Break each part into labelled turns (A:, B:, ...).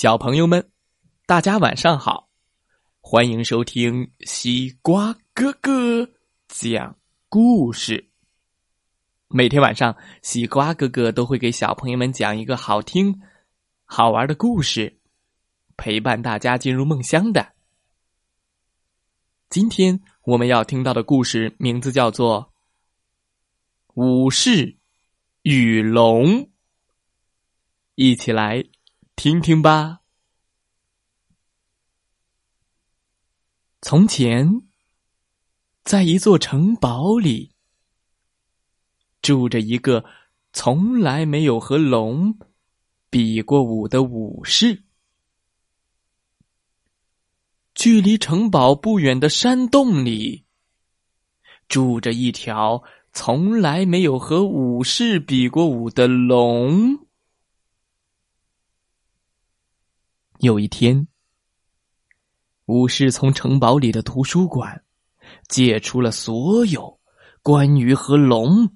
A: 小朋友们，大家晚上好！欢迎收听西瓜哥哥讲故事。每天晚上，西瓜哥哥都会给小朋友们讲一个好听、好玩的故事，陪伴大家进入梦乡的。今天我们要听到的故事名字叫做《武士与龙》，一起来。听听吧。从前，在一座城堡里，住着一个从来没有和龙比过武的武士。距离城堡不远的山洞里，住着一条从来没有和武士比过武的龙。有一天，武士从城堡里的图书馆借出了所有关于和龙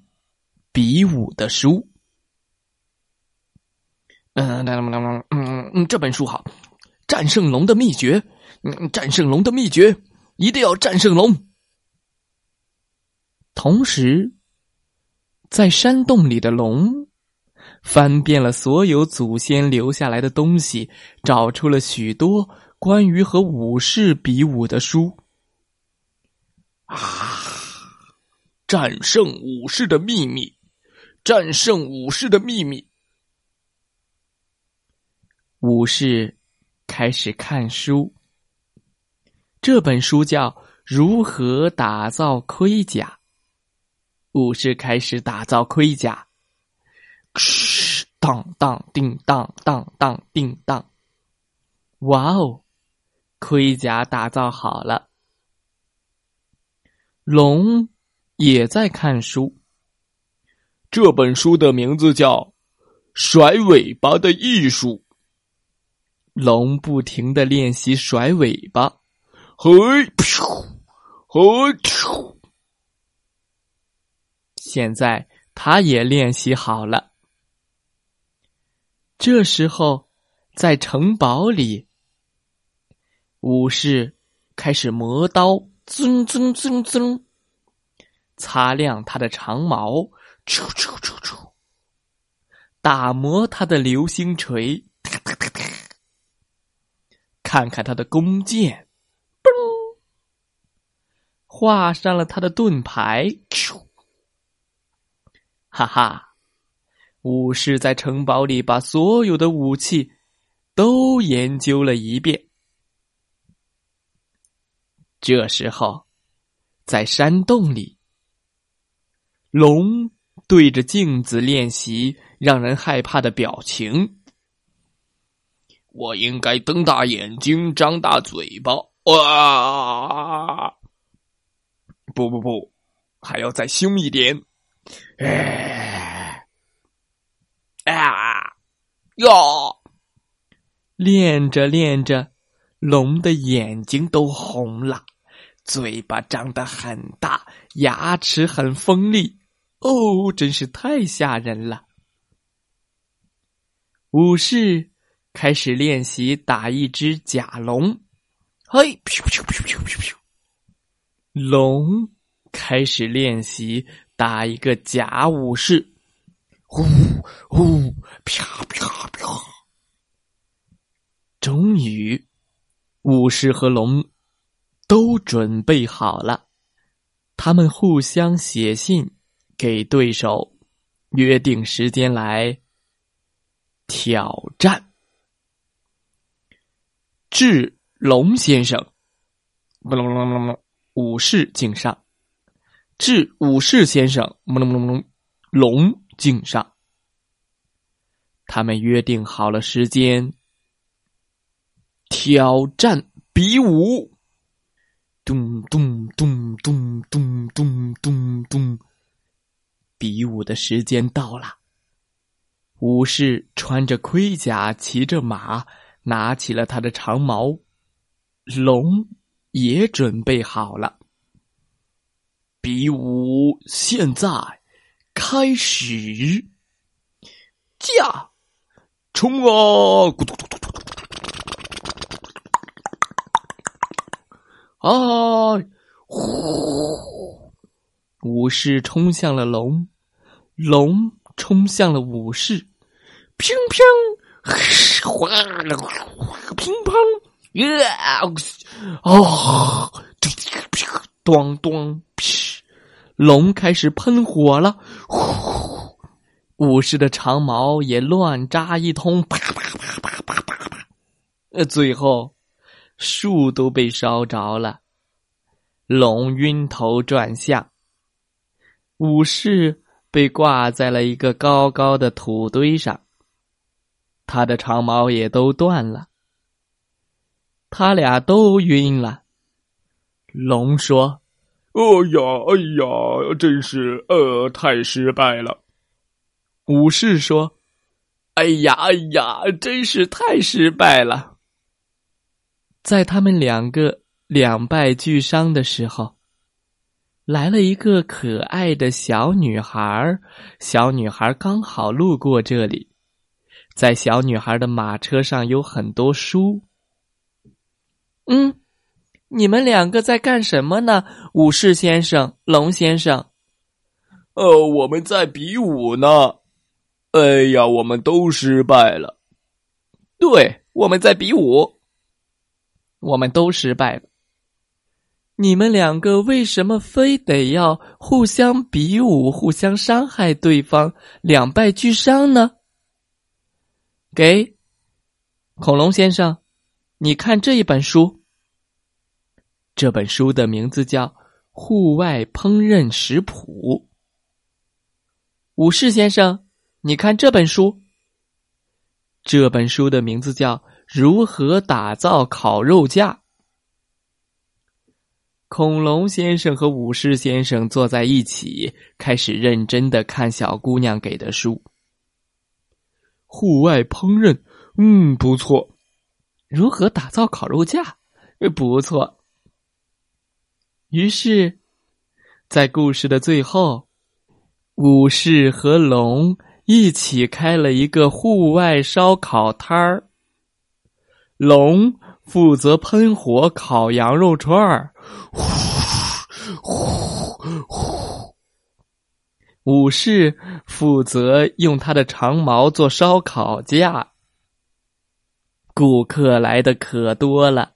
A: 比武的书。嗯，嗯嗯嗯，这本书好，《战胜龙的秘诀》。嗯，战胜龙的秘诀，一定要战胜龙。同时，在山洞里的龙。翻遍了所有祖先留下来的东西，找出了许多关于和武士比武的书。啊！战胜武士的秘密，战胜武士的秘密。武士开始看书。这本书叫《如何打造盔甲》。武士开始打造盔甲。当当叮当当当叮当！哇哦，盔甲打造好了。龙也在看书。这本书的名字叫《甩尾巴的艺术》。龙不停的练习甩尾巴，嘿咻，嘿咻。现在他也练习好了。这时候，在城堡里，武士开始磨刀，噌噌噌噌，擦亮他的长矛，唰唰唰唰，打磨他的流星锤，看看他的弓箭，嘣，画上了他的盾牌，哈哈。武士在城堡里把所有的武器都研究了一遍。这时候，在山洞里，龙对着镜子练习让人害怕的表情。我应该瞪大眼睛，张大嘴巴，哇！不不不，还要再凶一点，哎。啊！哟，练着练着，龙的眼睛都红了，嘴巴张得很大，牙齿很锋利。哦，真是太吓人了！武士开始练习打一只假龙。嘿，咻咻咻咻咻咻！龙开始练习打一个假武士。呼呼，啪啪啪！终于，武士和龙都准备好了。他们互相写信给对手，约定时间来挑战。致龙先生，不隆隆隆隆，武士敬上。致武士先生，隆隆隆，龙。敬上，他们约定好了时间，挑战比武。咚咚咚咚咚咚咚咚，比武的时间到了。武士穿着盔甲，骑着马，拿起了他的长矛。龙也准备好了，比武现在。开始，驾，冲啊！咕嘟嘟嘟嘟嘟嘟！啊！呼！武士冲向了龙，龙冲向了武士，乒乓！哗啦！乒乓！啊！啊！咚咚！龙开始喷火了，呼！武士的长矛也乱扎一通，啪啪啪啪啪啪啪，呃，最后树都被烧着了。龙晕头转向，武士被挂在了一个高高的土堆上，他的长矛也都断了，他俩都晕了。龙说：“
B: 哎呀，哎呀，真是呃，太失败了。”
A: 武士说：“哎呀，哎呀，真是太失败了。”在他们两个。两败俱伤的时候，来了一个可爱的小女孩。小女孩刚好路过这里，在小女孩的马车上有很多书。嗯，你们两个在干什么呢？武士先生，龙先生。
B: 呃，我们在比武呢。哎呀，我们都失败了。
A: 对，我们在比武，我们都失败了。你们两个为什么非得要互相比武、互相伤害对方，两败俱伤呢？给恐龙先生，你看这一本书。这本书的名字叫《户外烹饪食谱》。武士先生，你看这本书。这本书的名字叫《如何打造烤肉架》。恐龙先生和武士先生坐在一起，开始认真的看小姑娘给的书。
B: 户外烹饪，嗯，不错。
A: 如何打造烤肉架，不错。于是，在故事的最后，武士和龙一起开了一个户外烧烤摊儿。龙负责喷火烤羊肉串儿。呼呼呼！武士负责用他的长矛做烧烤架。顾客来的可多了。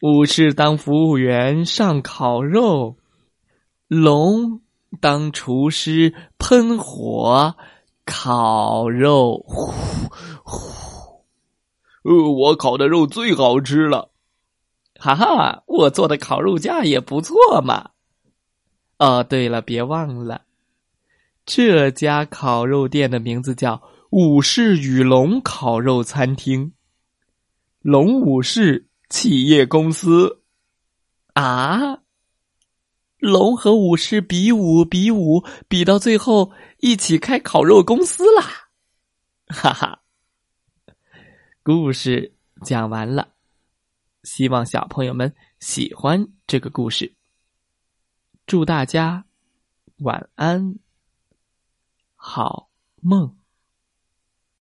A: 武士当服务员上烤肉，龙当厨师喷火烤肉。呼呼！
B: 呃，我烤的肉最好吃了。
A: 哈哈，我做的烤肉架也不错嘛。哦，对了，别忘了，这家烤肉店的名字叫“武士与龙烤肉餐厅”，龙武士企业公司。啊，龙和武士比武比武，比到最后一起开烤肉公司啦！哈哈，故事讲完了。希望小朋友们喜欢这个故事。祝大家晚安，好梦。